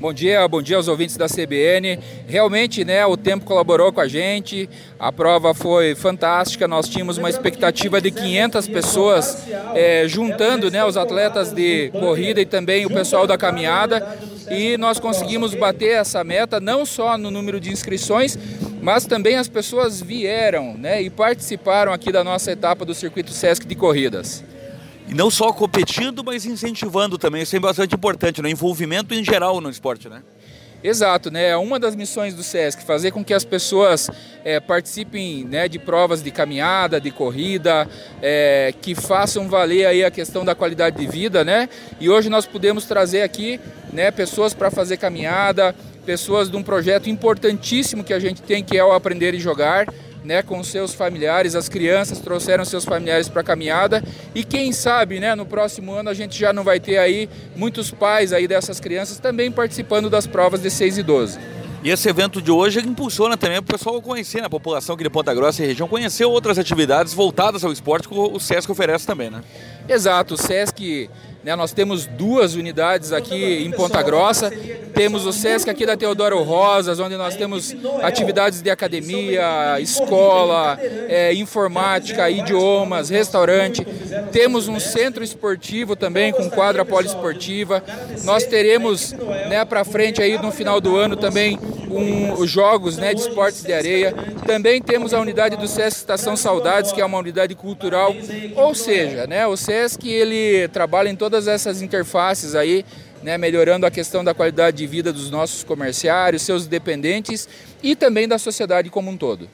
Bom dia, bom dia aos ouvintes da CBN. Realmente, né, o tempo colaborou com a gente. A prova foi fantástica. Nós tínhamos uma expectativa de 500 pessoas, é, juntando, né, os atletas de corrida e também o pessoal da caminhada. E nós conseguimos bater essa meta não só no número de inscrições, mas também as pessoas vieram, né, e participaram aqui da nossa etapa do circuito Sesc de corridas. E não só competindo, mas incentivando também. Isso é bastante importante, né? Envolvimento em geral no esporte, né? Exato, né? É uma das missões do SESC fazer com que as pessoas é, participem né, de provas de caminhada, de corrida, é, que façam valer aí a questão da qualidade de vida, né? E hoje nós podemos trazer aqui né, pessoas para fazer caminhada, pessoas de um projeto importantíssimo que a gente tem, que é o Aprender e Jogar né, com seus familiares, as crianças trouxeram seus familiares para a caminhada e quem sabe, né, no próximo ano a gente já não vai ter aí muitos pais aí dessas crianças também participando das provas de 6 e 12. E esse evento de hoje impulsiona também o pessoal conhecer, né, a população aqui de Ponta Grossa e região, conhecer outras atividades voltadas ao esporte que o SESC oferece também, né? Exato, o SESC né, nós temos duas unidades aqui em Ponta Grossa. Temos o SESC aqui da Teodoro Rosas, onde nós temos atividades de academia, escola, é, informática, idiomas, restaurante. Temos um centro esportivo também com quadra poliesportiva. Nós teremos né, para frente aí no final do ano também um, os jogos né, de esportes de areia. Também temos a unidade do SESC Estação Saudades, que é uma unidade cultural. Ou seja, né, o SESC ele trabalha em todas essas interfaces aí, né, melhorando a questão da qualidade de vida dos nossos comerciários, seus dependentes e também da sociedade como um todo.